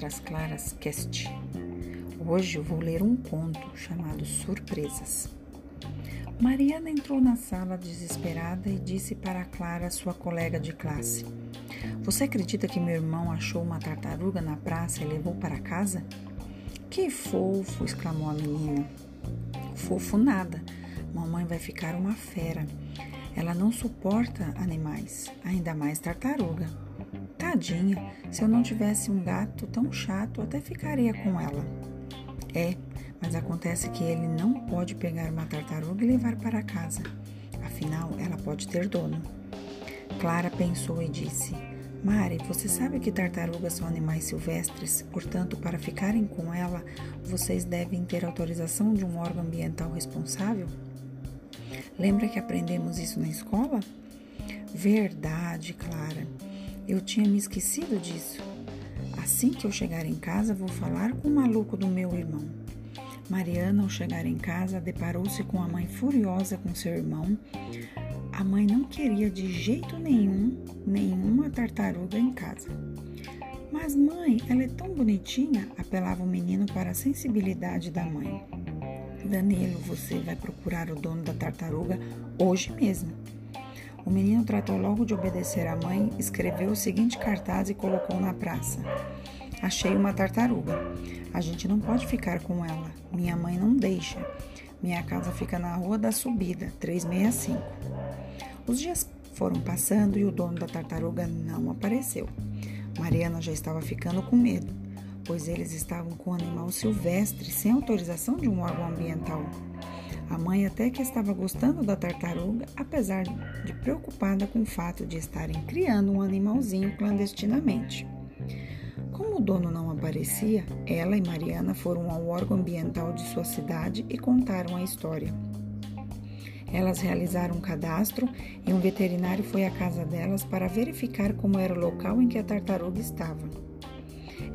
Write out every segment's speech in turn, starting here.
das Claras Cast. Hoje eu vou ler um conto chamado Surpresas. Mariana entrou na sala desesperada e disse para Clara, sua colega de classe: Você acredita que meu irmão achou uma tartaruga na praça e levou para casa? Que fofo! exclamou a menina. Fofo nada. Mamãe vai ficar uma fera. Ela não suporta animais, ainda mais tartaruga. Tadinha, se eu não tivesse um gato tão chato, até ficaria com ela. É, mas acontece que ele não pode pegar uma tartaruga e levar para casa. Afinal, ela pode ter dono. Clara pensou e disse: Mari, você sabe que tartarugas são animais silvestres, portanto, para ficarem com ela, vocês devem ter autorização de um órgão ambiental responsável? Lembra que aprendemos isso na escola? Verdade, Clara. Eu tinha me esquecido disso. Assim que eu chegar em casa, vou falar com o maluco do meu irmão. Mariana, ao chegar em casa, deparou-se com a mãe furiosa com seu irmão. A mãe não queria de jeito nenhum nenhuma tartaruga em casa. Mas, mãe, ela é tão bonitinha, apelava o menino para a sensibilidade da mãe. Danilo, você vai procurar o dono da tartaruga hoje mesmo. O menino tratou logo de obedecer à mãe, escreveu o seguinte cartaz e colocou na praça: Achei uma tartaruga. A gente não pode ficar com ela. Minha mãe não deixa. Minha casa fica na Rua da Subida, 365. Os dias foram passando e o dono da tartaruga não apareceu. Mariana já estava ficando com medo, pois eles estavam com um animal silvestre sem autorização de um órgão ambiental. Mãe até que estava gostando da tartaruga, apesar de preocupada com o fato de estarem criando um animalzinho clandestinamente. Como o dono não aparecia, ela e Mariana foram ao órgão ambiental de sua cidade e contaram a história. Elas realizaram um cadastro e um veterinário foi à casa delas para verificar como era o local em que a tartaruga estava.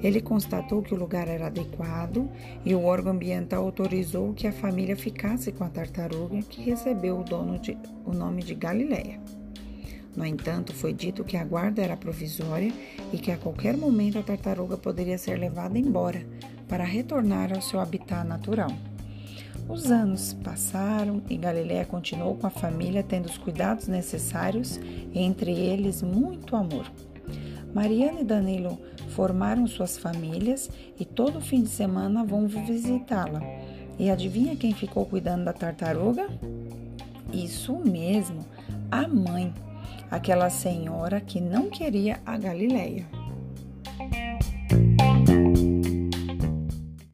Ele constatou que o lugar era adequado e o órgão ambiental autorizou que a família ficasse com a tartaruga, que recebeu o, dono de, o nome de Galileia. No entanto, foi dito que a guarda era provisória e que a qualquer momento a tartaruga poderia ser levada embora para retornar ao seu habitat natural. Os anos passaram e Galileia continuou com a família tendo os cuidados necessários, entre eles muito amor. Mariana e Danilo formaram suas famílias e todo fim de semana vão visitá-la. E adivinha quem ficou cuidando da tartaruga? Isso mesmo, a mãe, aquela senhora que não queria a Galileia.